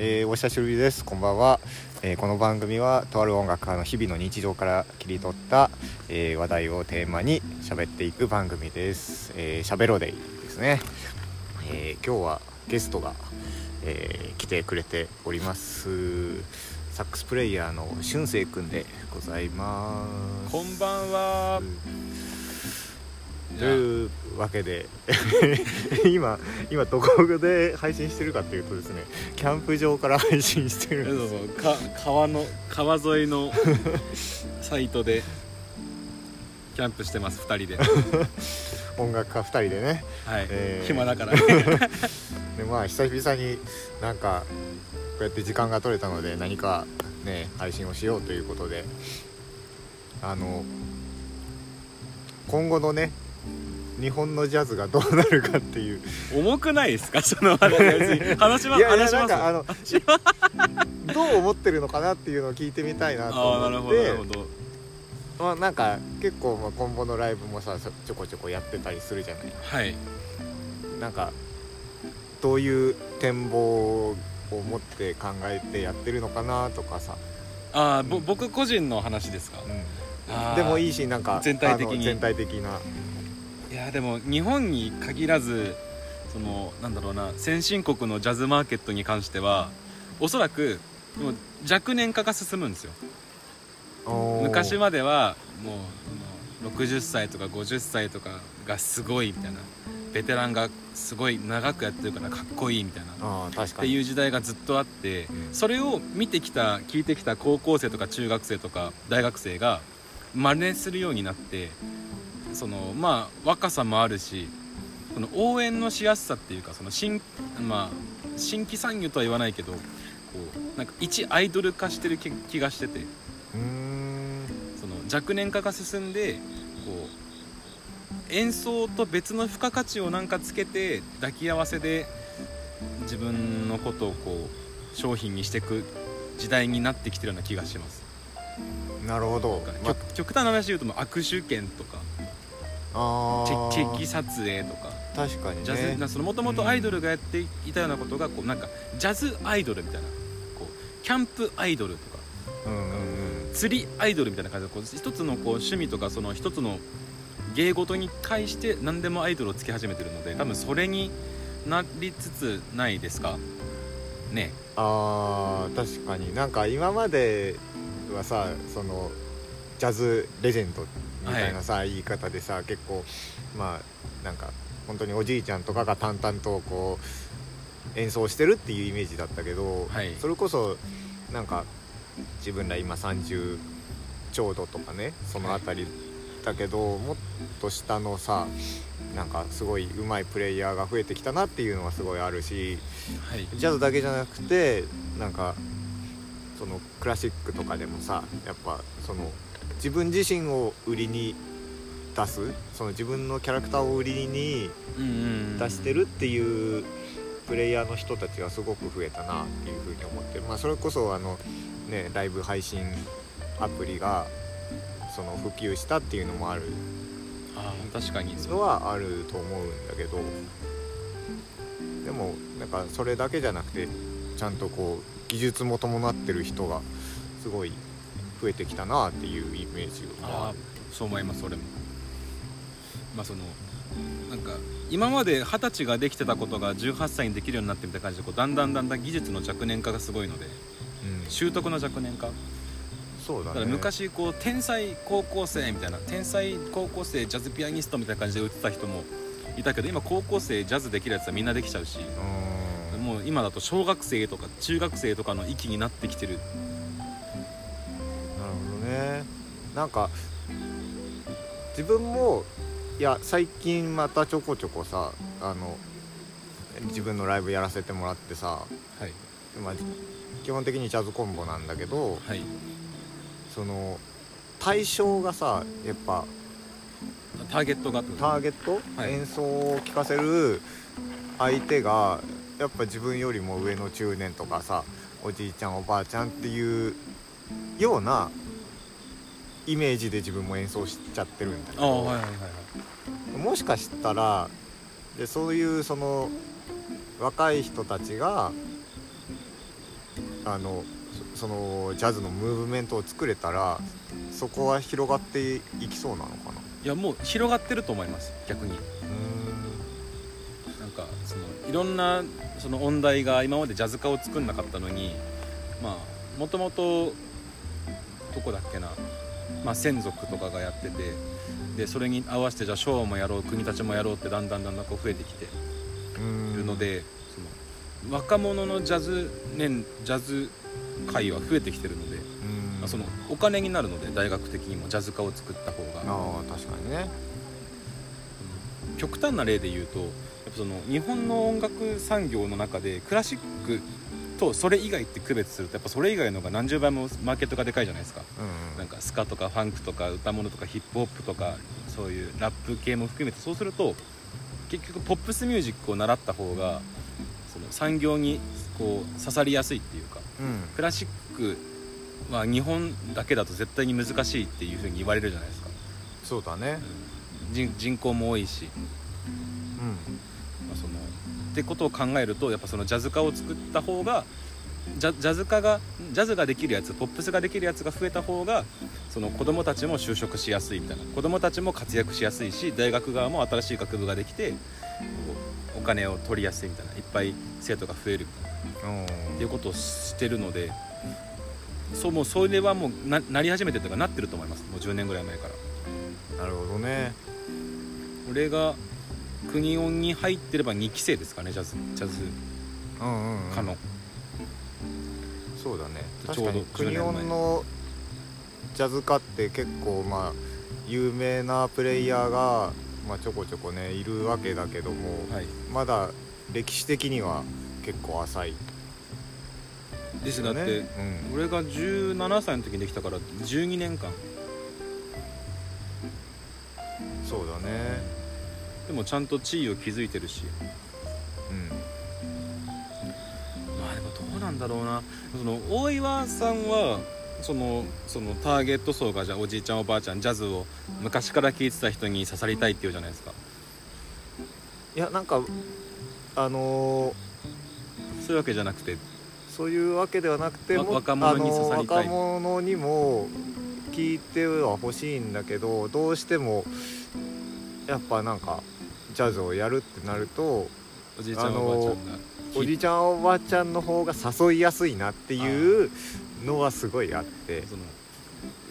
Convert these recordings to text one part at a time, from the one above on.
えーお久しぶりです。こんばんは、えーこの番組はとある音楽家の日々の日常から切り取った、えー話題をテーマに喋っていく番組です、えー、しゃべろデイですね、えー今日はゲストが、えー来てくれております。サックスプレイヤーの俊生くんでございます。こんばんは。わけで 今今どこで配信してるかっていうとですねキャンプ場から配信してるんですそうそうか川の川沿いのサイトでキャンプしてます二人で。音楽家2人でねはい。えー暇だからね。でまあ久々になんかこうやって時間が取れたので何かね配信をしようということであの今後のね日本のジャズがどうなるかっていう。重くないですか？その話。話しまいやいやあのどう思ってるのかなっていうのを聞いてみたいなとああなるほど思って。まあなんか結構まあ今後のライブもさちょこちょこやってたりするじゃない。はい。なんかどういう展望を持って考えてやってるのかなとかさ、ああぼ僕個人の話ですか？あーでもいいしなんか全体的に。全体的ないやでも日本に限らずそのなんだろうな先進国のジャズマーケットに関してはおそらくもう若年化が進むんですよ。昔まではもうあの60歳とか50歳とかがすごいみたいなベテランがすごい長くやってるからかっこいいみたいなっていう時代がずっとあってうん。それを見てきた聞いてきた高校生とか中学生とか大学生が真似するようになってそのまあ若さもあるしこの応援のしやすさっていうかその新,、まあ、新規参入とは言わないけどこうなんか一アイドル化してる気気がしててその若年化が進んでこう演奏と別の付加価値をなんかつけて抱き合わせで自分のことをこう商品にしていく時代になってきてるような気がします、なるほど、ま極極端な話で言うと握手券とかチェキ撮影とか。確かにね。ジャズなそのもともとアイドルがやっていたようなことがこうなんかジャズアイドルみたいな。こうキャンプアイドルとか。うんうんうん。釣りアイドルみたいな感じでこう一つのこう趣味とかその一つの芸事に対して何でもアイドルをつけ始めてるので多分それになりつつないですか？ね。あー確かに。なんか今まではさそのジャズレジェンドみたいなさ、言い方でさ結構まあなんか本当におじいちゃんとかが淡々とこう演奏してるっていうイメージだったけど、はい。それこそなんか自分ら今30ちょうどとかねその辺りだけど、もっと下のさなんかすごい上手いプレイヤーが増えてきたなっていうのはすごいあるしはい。ジャズだけじゃなくてなんかそのクラシックとかでもさやっぱその自分自身を売りに出すその自分のキャラクターを売りに出してるっていうプレイヤーの人たちがすごく増えたなっていうふうに思ってる。まあそれこそあのねライブ配信アプリがその普及したっていうのもある。確かに。のはあると思うんだけどでもなんかそれだけじゃなくてちゃんとこう技術も伴ってる人がすごい増えてきたなっていうイメージが。あーそう思います俺も。まあそのなんか今まで二十歳ができてたことが18歳にできるようになってみたいな感じでこうだんだんだんだん技術の若年化がすごいのでうん。習得の若年化。そうだね。だから昔こう天才高校生みたいな天才高校生ジャズピアニストみたいな感じで売ってた人もいたけど今高校生ジャズできるやつはみんなできちゃうしうん。もう今だと小学生とか中学生とかの域になってきてるなんか自分もいや最近またちょこちょこさあの自分のライブやらせてもらってさ、はい。まあ、基本的にジャズコンボなんだけどはい。その対象がさやっぱターゲットがターゲット、はい。演奏を聴かせる相手がやっぱ自分よりも上の中年とかさおじいちゃんおばあちゃんっていうようなイメージで自分も演奏しちゃってるんだけど、はいはいもしかしたらでそういうその若い人たちがあのそそのジャズのムーブメントを作れたらそこは広がっていきそうなのかな？いやもう広がってると思います逆に。うなんかそのいろんなその音大が今までジャズ科を作んなかったのにまあもともとどこだっけな、まあ、専属とかがやっててでそれに合わせてじゃあショーもやろう国立もやろうってだんだんだんだんこう増えてきてるので、その若者のジャズ年ジャズ界は増えてきてるので、うん。まあ、そのお金になるので大学的にもジャズ科を作った方が。ああ確かにね。極端な例で言うとやっぱその日本の音楽産業の中でクラシックとそれ以外って区別するとやっぱそれ以外の方が何十倍もマーケットがでかいじゃないですか。うんなんかスカとかファンクとか歌物とかヒップホップとかそういうラップ系も含めてそうすると結局ポップスミュージックを習った方がその産業にこう刺さりやすいっていうかうん。クラシックは日本だけだと絶対に難しいっていうふうに言われるじゃないですか。そうだね。人人口も多いし。うんってことを考えるとやっぱそのジャズ科を作った方がジャジャズ科がジャズができるやつポップスができるやつが増えた方がその子供たちも就職しやすいみたいな。子供たちも活躍しやすいし大学側も新しい学部ができてお金を取りやすいみたいな。いっぱい生徒が増えるみたいな。っていうことをしてるのでそうもうそれはもうななり始めてるというかなってると思います。もう10年ぐらい前から。なるほどね。俺が国音に入ってれば2期生ですかねジャズジャズ。科の。そうだね。ちょうど確かに10国音のジャズ科って結構まあ有名なプレイヤーが、まあ、ちょこちょこねいるわけだけども、はい。まだ歴史的には結構浅い。ですだって、うん、俺が17歳の時にできたから12年間。そうだねでもちゃんと地位を築いてるし。うん。まあでもどうなんだろうな。その大岩さんはそのそのターゲット層がじゃあおじいちゃんおばあちゃんジャズを昔から聴いてた人に刺さりたいっていうじゃないですか。いやなんかあのーそういうわけじゃなくて。そういうわけではなくて若者に刺さりたい。あの若者にも聞いては欲しいんだけどどうしてもやっぱなんかジャズをやるってなるとおじいちゃんおばあちゃんが。おじいちゃんおばあちゃんの方が誘いやすいなっていうのはすごいあって。その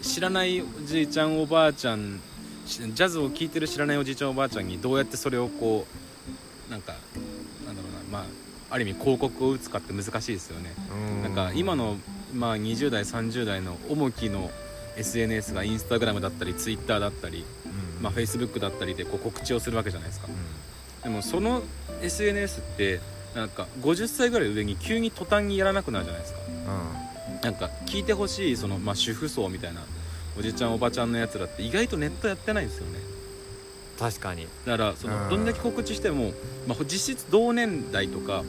知らないおじいちゃんおばあちゃんしジャズを聴いてる知らないおじいちゃんおばあちゃんにどうやってそれをこうなんかなんだろうなまあある意味広告を打つかって難しいですよね。うん。なんか今の、まあ、20代30代の重きの SNS がインスタグラムだったりツイッターだったり、うんまあ、フェイスブックだったりでこう告知をするわけじゃないですか。うでもその SNS ってなんか50歳ぐらい上に急に途端にやらなくなるじゃないですか。ん。なんか聞いてほしいその、まあ、主婦層みたいなおじちゃんおばちゃんのやつらって意外とネットやってないんですよね。確かに。だからそうん。のどんだけ告知しても、まあ、実質同年代とか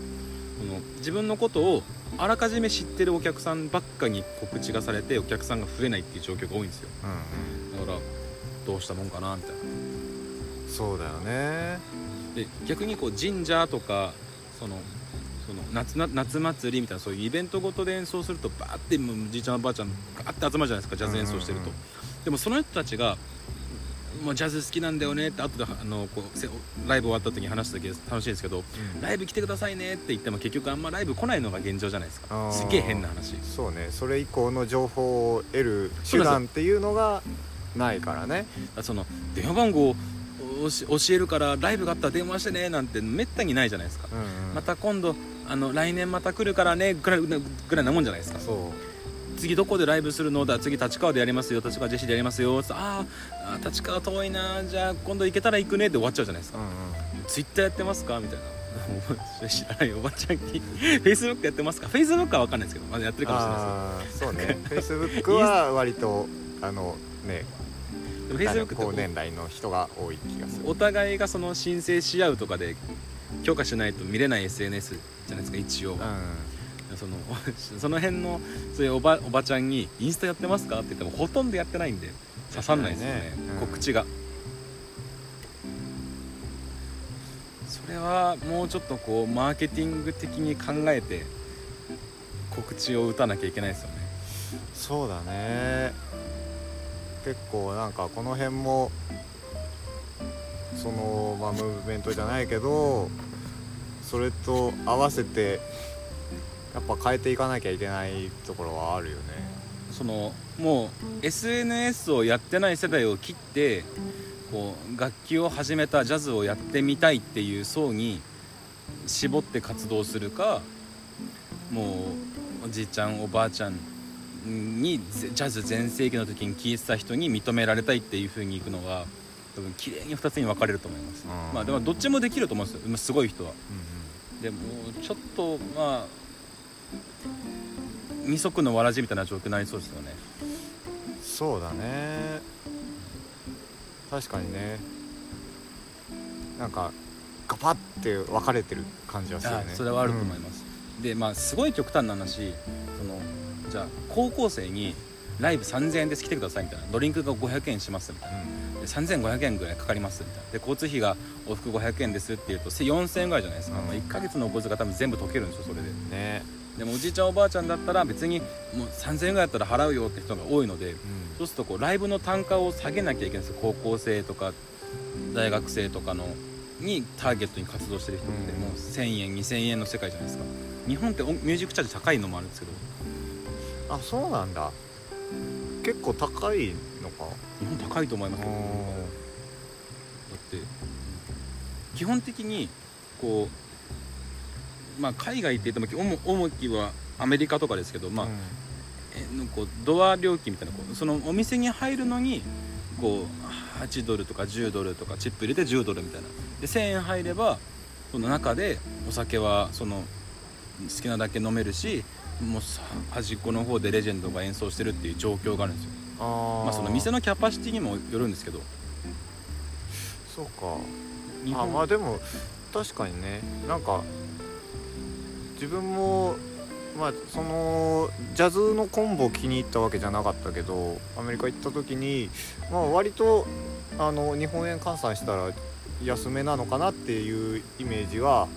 その自分のことをあらかじめ知ってるお客さんばっかに告知がされてお客さんが増えないっていう状況が多いんですよ。うん。だからどうしたもんかなみたいな。うんそうだよね。で逆にこう神社とかそのその夏な夏祭りみたいなそういうイベントごとで演奏するとバーってもうおじいちゃんおばあちゃんガーって集まるじゃないですかジャズ演奏してると、うん。うんでもその人たちがもうジャズ好きなんだよねって後であのこうせライブ終わった時に話した時楽しいんですけどライブ来てくださいねって言っても結局あんまライブ来ないのが現状じゃないですか。すっげえ変な話。そうね。それ以降の情報を得る手段っていうのがないからね。その電話番号を教えるからライブがあったら電話してねなんてめったにないじゃないですか、うんうん。また今度あの来年また来るからねぐらいぐらいなもんじゃないですか。そう。次どこでライブするのだ？次立川でやりますよ。立川ジェシーでやりますよ。あーあー立川遠いな。じゃあ今度行けたら行くね。って終わっちゃうじゃないですか、うんうん。ツイッターやってますか？みたいな。知らないおばちゃんに。フェイスブックやってますか？フェイスブックは分かんないですけどまだやってるかもしれないああそうね。フェイスブックは割とあのね。フェイスブック高って年代の人が多い気がする。お互いがその申請し合うとかで許可しないと見れない SNS じゃないですか一応。うん。その その辺のそういうおばおばちゃんに「インスタやってますか?」って言ってもほとんどやってないんで刺さんないですよねね。うん。告知が。それはもうちょっとこうマーケティング的に考えて告知を打たなきゃいけないですよね。そうだね結構なんかこの辺もそのまあムーブメントじゃないけどそれと合わせてやっぱ変えていかなきゃいけないところはあるよね。そのもう SNS をやってない世代を切ってこう楽器を始めたジャズをやってみたいっていう層に絞って活動するかもうおじいちゃんおばあちゃんにジャズ全盛期の時に聴いてた人に認められたいっていう風にいくのが多分綺麗に2つに分かれると思います、うん。まあでもどっちもできると思うんですよ。すごい人は。うんでもちょっとまあ二足のわらじみたいな状況になりそうですよね。うんそうだね。確かにね。なんかガパッて分かれてる感じはするね。あそれはあると思います、でまあすごい極端な話そのじゃあ高校生にライブ3000円です来てくださいみたいな。ドリンクが500円しますみたいな。うん。で3500円ぐらいかかりますみたいな。で交通費が往復500円ですっていうと4000円ぐらいじゃないですか、うん。まあ、1ヶ月のお小遣い多分全部解けるんですよそれで。ね。でもおじいちゃんおばあちゃんだったら別にもう3000円ぐらいだったら払うよって人が多いのでうん。そうするとこうライブの単価を下げなきゃいけないんですよ。高校生とか大学生とかのにターゲットに活動してる人ってうん。もう1000円2000円の世界じゃないですか。日本って音ミュージックチャージ高いのもあるんですけどあそうなんだ。結構高いのか？日本高いと思いますよだって基本的にこうまあ海外って言っても主主にはアメリカとかですけどまあ、うん。えのこうドア料金みたいなこうそのお店に入るのにこう8ドルとか10ドルとかチップ入れて10ドルみたいな。で1000円入ればその中でお酒はその好きなだけ飲めるしもうさ端っこの方でレジェンドが演奏してるっていう状況があるんですよ。あー。まあその店のキャパシティにもよるんですけど。そうか。日本あまあでも確かにね。なんか自分もまあそのジャズのコンボを気に入ったわけじゃなかったけどアメリカ行った時にまあ割とあの日本円換算したら安めなのかなっていうイメージは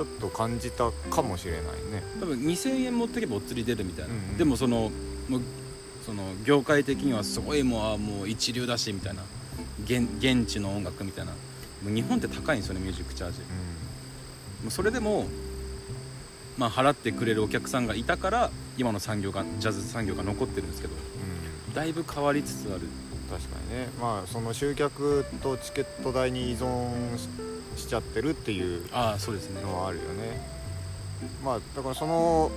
ちょっと感じたかもしれないね。多分2000円持ってけばお釣り出るみたいな、うんうん。でもそのもうその業界的にはすごいもうあもう一流だしみたいな。現現地の音楽みたいな。もう日本って高いんですよねミュージックチャージ。もうそれでもまあ払ってくれるお客さんがいたから今の産業がジャズ産業が残ってるんですけどうん、うんだいぶ変わりつつある。確かにね。まあその集客とチケット代に依存ししちゃってるっていうのはあるよね。まあだからその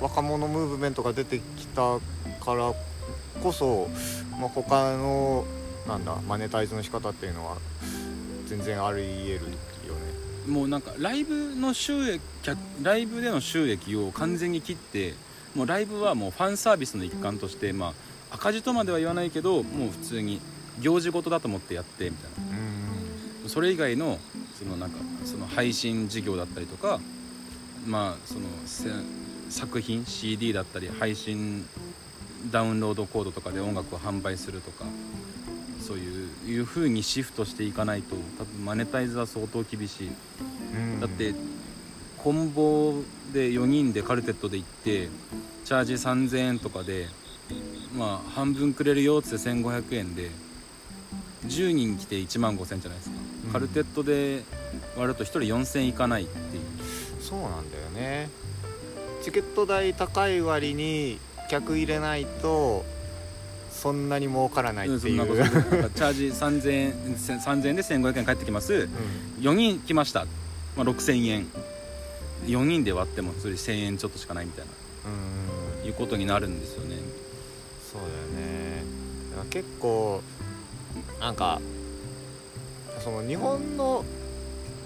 若者ムーブメントが出てきたからこそ、まあ、他のなんだマネタイズの仕方っていうのは全然あり得るよね。もうなんかライブの収益客ライブでの収益を完全に切ってもうライブはもうファンサービスの一環としてまあ赤字とまでは言わないけどもう普通に行事事だと思ってやってみたいなそれ以外のそのなんかその配信事業だったりとかまあそのせ作品 CD だったり配信ダウンロードコードとかで音楽を販売するとかそういういう風にシフトしていかないと多分マネタイズは相当厳しい。うん。だってコンボで4人でカルテットで行ってチャージ3000円とかでまあ半分くれるよっつって1500円で10人来て1万5000円じゃないですか、うん。カルテットで割ると1人4000円いかないっていう。そうなんだよね。チケット代高い割に客入れないとそんなに儲からないっていう、うんそんなこと。チャージ3000円3000円で1500円返ってきます。うん。4人来ました、まあ、6000円。4人で割ってもそれ1000円ちょっとしかないみたいな。うん。いうことになるんですよね。そうだよね。結構なんかその日本の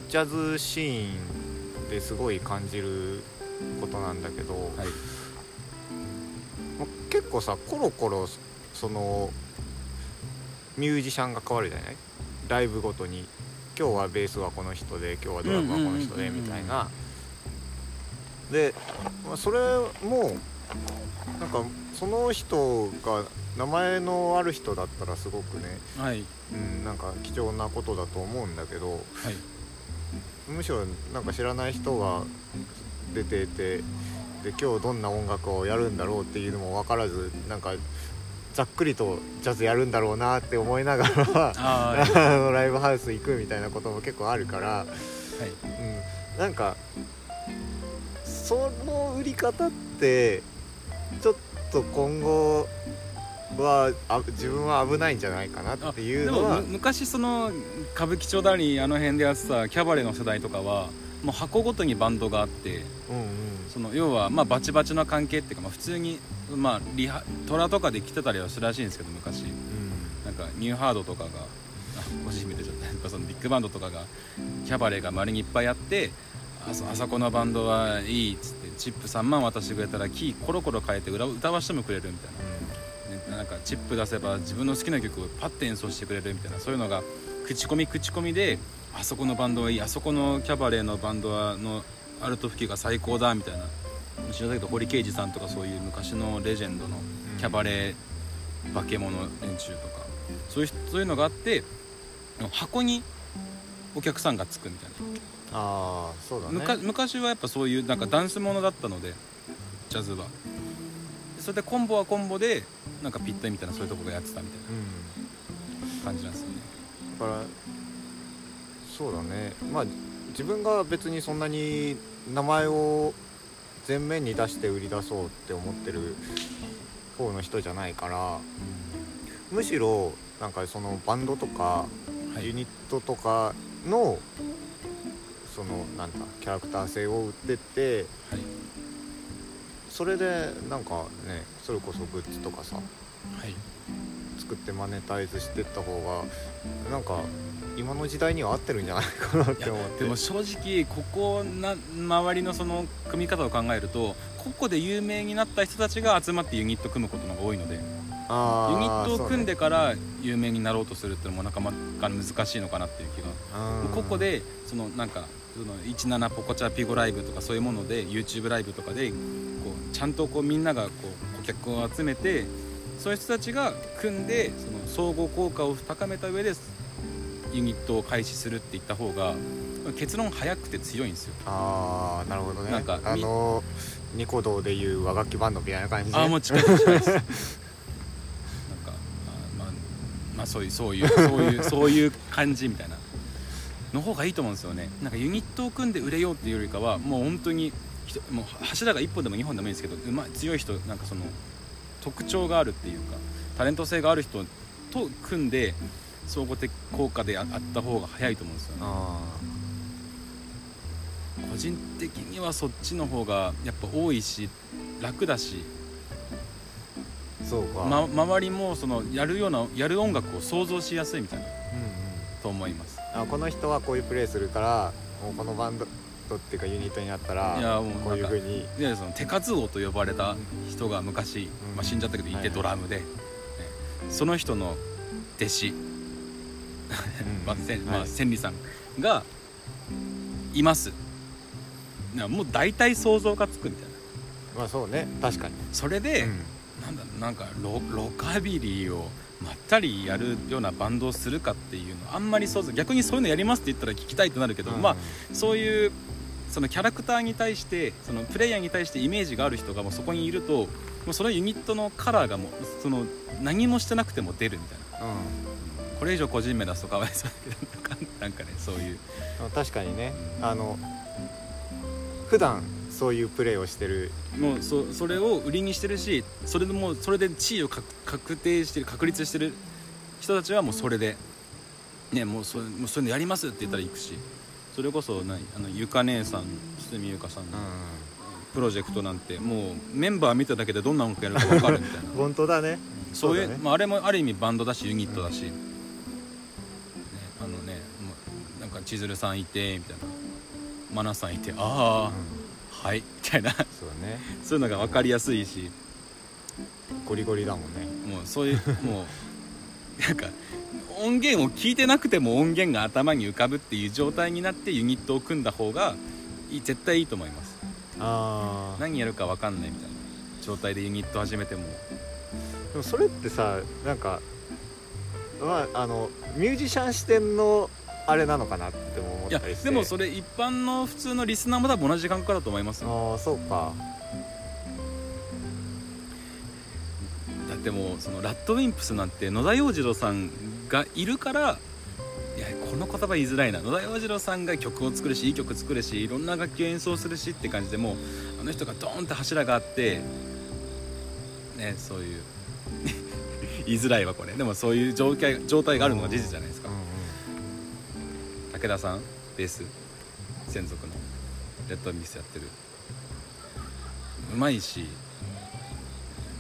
ジャズシーンですごい感じることなんだけど、はい。ま結構さコロコロそのミュージシャンが変わるじゃない？ライブごとに今日はベースはこの人で今日はドラムはこの人でみたいな。で、まあ、それもなんかその人が名前のある人だったらすごくね、はい。うん、なんか貴重なことだと思うんだけどはい。むしろなんか知らない人が出ててで今日どんな音楽をやるんだろうっていうのも分からずなんかざっくりとジャズやるんだろうなって思いながら ライブハウス行くみたいなことも結構あるから、ーはい。うん、なんかその売り方ってちょっと今後はあ自分は危ないんじゃないかなっていうでのは。もむ昔その歌舞伎町だりあの辺でやってたキャバレーの世代とかはもう箱ごとにバンドがあってうんうん。その要はまあバチバチの関係っていうか、まあ、普通にまあリハトラとかで来てたりはするらしいんですけど昔。なんかニューハードとかがあ個人名出ちゃった。やっぱそのビッグバンドとかがキャバレーが周りにいっぱいあってあそあそこのバンドはいいっつってチップ3万渡してくれたらキーコロコロ変えて歌歌わしてもくれるみたいな、ね、なんかチップ出せば自分の好きな曲をパッて演奏してくれるみたいなそういうのが口コミ口コミであそこのバンドはいいあそこのキャバレーのバンドはのアルト吹きが最高だみたいな知らないけど堀圭司さんとかそういう昔のレジェンドのキャバレー化け物連中とかそういう人そういうのがあって箱にお客さんがつくみたいな、ああそうだね。昔はやっぱそういうなんかダンスものだったのでジャズは。でそれでコンボはコンボでなんかピッタリみたいなそういうとこがやってたみたいうん。な感じなんですよね。だからそうだね。まあ自分が別にそんなに名前を前面に出して売り出そうって思ってる方の人じゃないからむしろなんかそのバンドとかはい。ユニットとかのそのなんだキャラクター性を売ってってはいそれでなんかねそれこそグッズとかさはい。作ってマネタイズしてった方がなんか今の時代には合ってるんじゃないかなって思って。でも正直ここな周りのその組み方を考えると個々で有名になった人たちが集まってユニット組むことの方が多いのでユニあットを組んででから有名になろうとするっていうのもなかなか難しいのかなっていう気が。個々でそのなんかその17ポコチャピゴライブとかそういうもので YouTube ライブとかでちゃんとこうみんながこう顧客を集めてそういう人たちが組んでその総合効果を高めた上でユニットを開始するっていった方が結論早くて強いんですよ。ああなるほどね。なんかあのニコ動でいう和楽器バンドみたいな感じで。ああもう近い近いです。なんかあまあまあそういうそういうそういうそういう感じみたいなの方がいいと思うんですよね。なんかユニットを組んで売れようっていうよりかはもう本当にもう柱が1本でも2本でもいいんですけどう強い人なんかその特徴があるっていうかタレント性がある人と組んで総合的効果でああった方が早いと思うんですよね。あ個人的にはそっちの方がやっぱ多いし楽だしーそうか、ま、周りもそのやるようなやる音楽を想像しやすいみたいなうんと思います。うん、あこの人はこういうプレーするからもうこのバンドっていうかユニットになったらいやもうこういうふうに。でその手数王と呼ばれた人が昔、うん。まあ、死んじゃったけどいてはい。ドラムで、ね。その人の弟子、うん。まあ千まあ、はい。千里さんがいます。なもう大体想像がつくみたいなまあそうね。確かに、それで、うん。なんだなんかロロカビリーをまったりやるようなバンドをするかっていうのあんまり想像逆にそういうのやりますって言ったら聞きたいってなるけど、うん。まあそういうそのキャラクターに対してそのプレイヤーに対してイメージがある人がもうそこにいるともうそのユニットのカラーがもうその何もしてなくても出るみたいな。うん。これ以上個人名出すとかわいそうだけどなんかねそういう。うん確かにね。うんあの普段そういうプレーをしてる。もうそそれを売りにしてるしそれでもうそれで地位を確確定してる確立してる人たちはもうそれでねもうそれもうそういうのやりますって言ったら行くしそれこそ何あのゆか姉さん堤ゆかさんのプロジェクトなんてもうメンバー見ただけでどんな音楽やるか分かるみたいな。本当だね。そういうね。まあ、あれもある意味バンドだしユニットだし、ね、あのねなんか千鶴さんいてみたいな。マナさんいてああ、はいみたいな。そうだね。そういうのが分かりやすいし。ゴリゴリだもんね。もうそういうもうなんか音源を聞いてなくても音源が頭に浮かぶっていう状態になってユニットを組んだ方がいい絶対いいと思います。ああ何やるか分かんないみたいな状態でユニット始めても。でもそれってさなんかまああのミュージシャン視点のあれなのかなっても思ったりして。でもそれ一般の普通のリスナーも多分同じ感覚だと思いますよ。ああそうか。だってもうそのラッドウィンプスなんて野田洋次郎さんがいるからいやこの言葉言いづらいな。野田洋次郎さんが曲を作るしいい曲作るしいろんな楽器を演奏するしって感じでもうあの人がドーンって柱があってねそういう 言いづらいわこれ。でもそういう状態状態があるのが事実じゃないですか。うんうん。武田さんベース専属のレッドウィンプスやってる。うまいし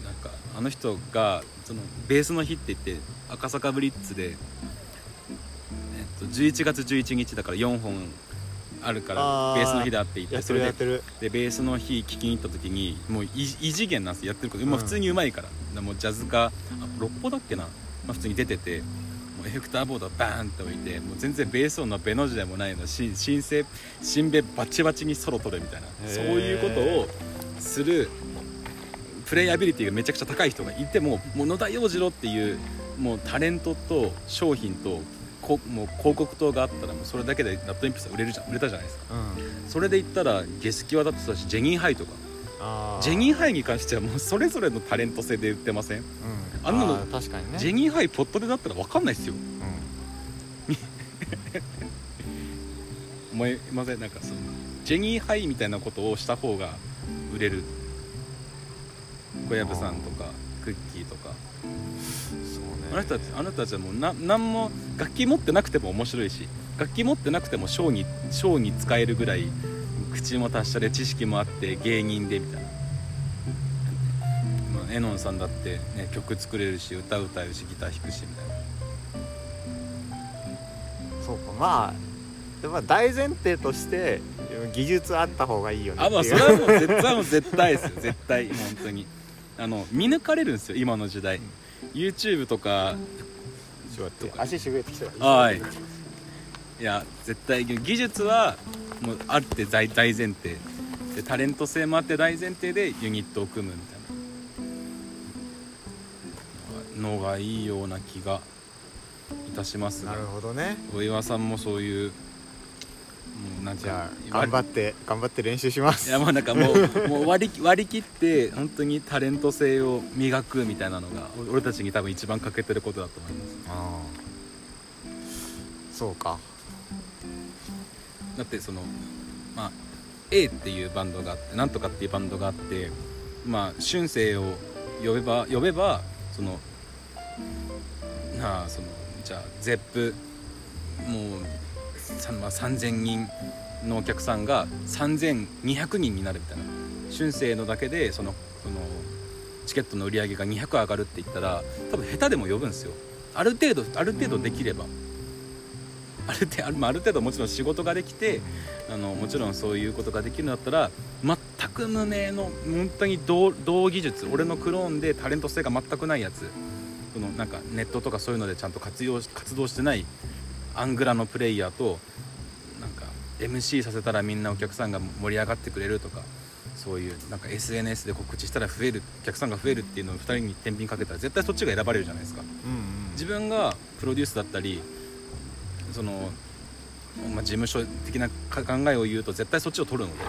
なんかあの人がそのベースの日って言って赤坂ブリッツで、えっと、11月11日だから4本あるからベースの日だって言っててそれでるやってる。でベースの日聴きに行った時にもう異異次元なんですよやってること、まあ、うん普通にうまいから。でもうジャズかあ六歩だっけな、まあ、普通に出ててもうエフェクターボードバーンって置いてもう全然ベース音のベの字でもないのし新生新ベバチバチにソロ取るみたいな。そういうことをするプレイアビリティがめちゃくちゃ高い人がいてももう野田洋次郎っていうもうタレントと商品とこもう広告塔があったらもうそれだけでラッドインプスは売れるじゃん売れたじゃないですか。うん。それで言ったらゲスキはだってそうだしジェニーハイとか。ジェニーハイに関してはもうそれぞれのタレント性で売ってません、うん。あんなのー確かにね。ジェニーハイポットでだったら分かんないっすよ。う思いません なんかそのジェニーハイみたいなことをした方が売れる。小籔さんとかクッキーとかあの人たちあの人たちはもうな何も楽器持ってなくても面白いし楽器持ってなくてもショーにショーに使えるぐらい口も達者で知識もあって芸人でみたいな、まあ、エノンさんだって、ね、曲作れるし歌歌えるしギター弾くしみたいな。そうかまあでも大前提として技術あった方がいいよねあまあそれはもう絶対もう絶対ですよ。絶対本当に。あの見抜かれるんですよ今の時代 YouTube とかちょっと待って。足しぐれてきたはい。いや絶対技術はもうあって大大前提。でタレント性もあって大前提でユニットを組むみたいな。のがいいような気がいたしますが。なるほどね。お岩さんもそういうなんかじゃあ頑張って頑張って練習します。いやまあなんかもう もう割り割り切って本当にタレント性を磨くみたいなのがお俺たちに多分一番欠けてることだと思います。あー。そうか。だってそのまあ A っていうバンドがあってなんとかっていうバンドがあってまあ春生を呼べば呼べばそのなあそのじゃあゼップもう、さま、3000人のお客さんが3200人になるみたいな。春生のだけでそのそのチケットの売り上げが200上がるって言ったら多分下手でも呼ぶんですよ。ある程度ある程度できれば。ある程度ある程度もちろん仕事ができてあのもちろんそういうことができるんだったら全く無名の本当に同技術俺のクローンでタレント性が全くないやつ。そのなんかネットとかそういうのでちゃんと活用活動してないアングラのプレイヤーとなんか MC させたらみんなお客さんが盛り上がってくれるとかそういうなんか SNS で告知したら増えるお客さんが増えるっていうのを2人に天秤かけたら絶対そっちが選ばれるじゃないですか。うんうん。自分がプロデュースだったりその、まあ、事務所的なか考えを言うと絶対そっちを取るので。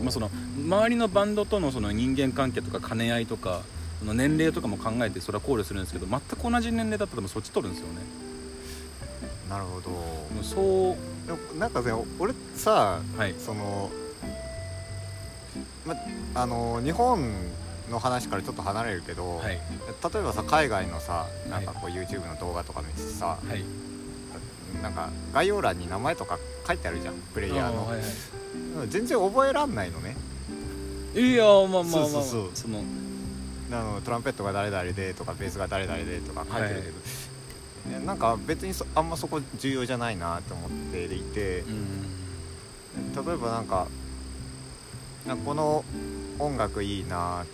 まあ、その周りのバンドとのその人間関係とか兼ね合いとかその年齢とかも考えてそれは考慮するんですけど全く同じ年齢だったらそっち取るんですよねなるほど。そでもなんかね俺さうはい。そのまあの日本の話からちょっと離れるけど、はい。例えばさ海外のさなんかこう YouTube の動画とか見てさ、はい。なんか概要欄に名前とか書いてあるじゃんプレイヤーの、あはいはい。全然覚えらんないのね。いやまあまあまあ、まあ、そうそうそう。そのあのトランペットが誰々でとかベースが誰々でとか書いてるけど、ねなんか別にそあんまそこ重要じゃないなと思っていて。うん例えばなんかなんかこの音楽いいなっ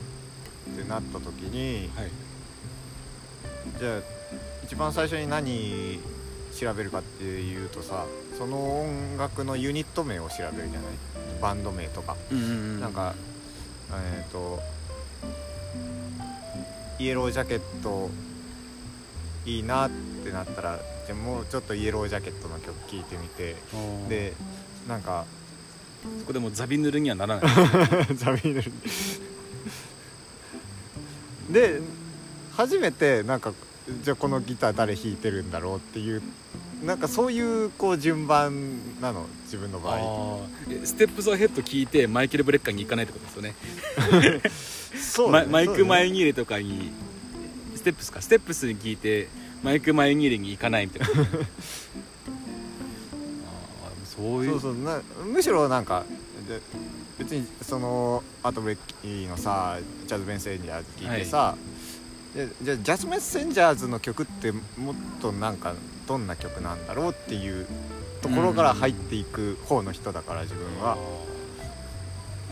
てなった時にはい。じゃあ一番最初に何調べるかっていうとさその音楽のユニット名を調べるじゃない？バンド名とか、うんなんかえっ、とイエロージャケットいいなってなったらじてもうちょっとイエロージャケットの曲聴いてみてでなんかそこでもうザビ塗るにはならない。ザビーヌルで初めてなんかじゃあこのギター誰弾いてるんだろうっていうなんかそういうこう順番なの自分の場合。ステップスアヘッド聞いてマイケル・ブレッカーに行かないってことですよね。そうだねママイク・そうだね。マイニーレとかにステップスか。ステップスに聞いてマイク・マイニーレに行かないみたいな。そういう。そうそう。なむしろなんかで別にそのアートブレッキーのさジャズ・メッセンジャーズ聞いてさ、でじゃあジャズ・メッセンジャーズの曲ってもっとなんかどんな曲なんだろうっていうところから入っていく方の人だから自分は、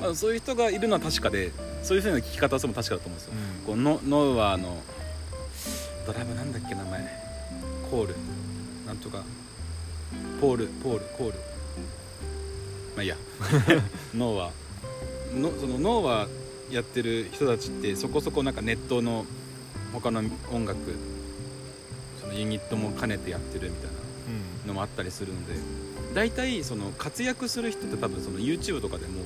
まあ、そういう人がいるのは確かでそういうふうな聞き方をするのも確かだと思うんですよ。うん。こうノノウアーのドラムなんだっけ名前。コール。なんとか。ポール。ポール。コール。まあいいや。ノウアーのそのノウアーやってる人たちってそこそこなんかネットの他の音楽そのユニットも兼ねてやってるみたいなのもあったりするので。大体その活躍する人って多分その YouTube とかでも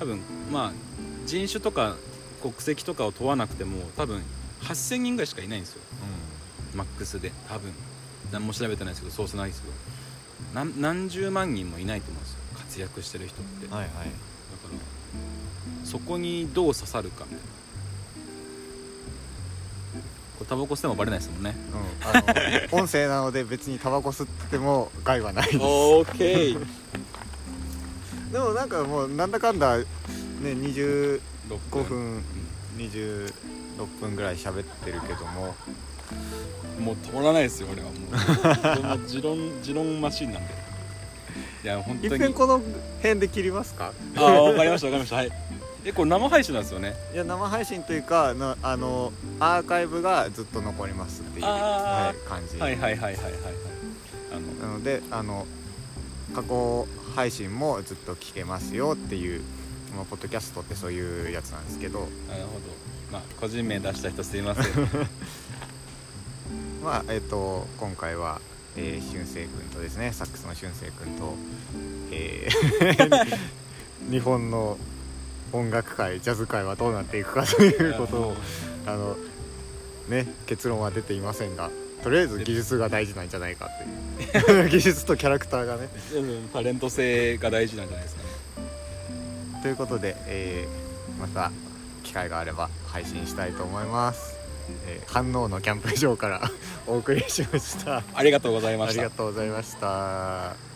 多分まあ人種とか国籍とかを問わなくても多分8000人ぐらいしかいないんですよマックスで。多分。何も調べてないですけどそうそうないですけど。何何十万人もいないと思うんですよ。活躍してる人って。だかはい。はいらそこにどう刺さるかみたいな。これタバコ吸ってもバレないですもんね。うん、あの音声なので別にタバコ吸ってても害はないです。オーケーでもなんかもうなんだかんだね25 6分26分ぐらい喋ってるけどももう通らないですよ俺は。もう持論持論マシンなんで。いや本一当に。遍この辺で切りますか？ああ分かりました分かりました。はい。えこれ生配信なんですよね？いや生配信というかなあのアーカイブがずっと残りますっていう、あはい、感じ、はいはいはいはいはいはい。あの。なのであの過去配信もずっと聞けますよっていう、まあ、ポッドキャストってそういうやつなんですけど。なるほど。まあ個人名出した人すいません まあえっ、と今回は、えー、俊生君とですねサックスの俊生君と、えー 日本の音楽界ジャズ界はどうなっていくかということをあのね結論は出ていませんがとりあえず技術が大事なんじゃないかっていう。技術とキャラクターがね。うんタレント性が大事なんじゃないですかね。ということで、えーまた機会があれば配信したいと思います、えー反応のキャンプ場から お送りしました。ありがとうございました。ありがとうございました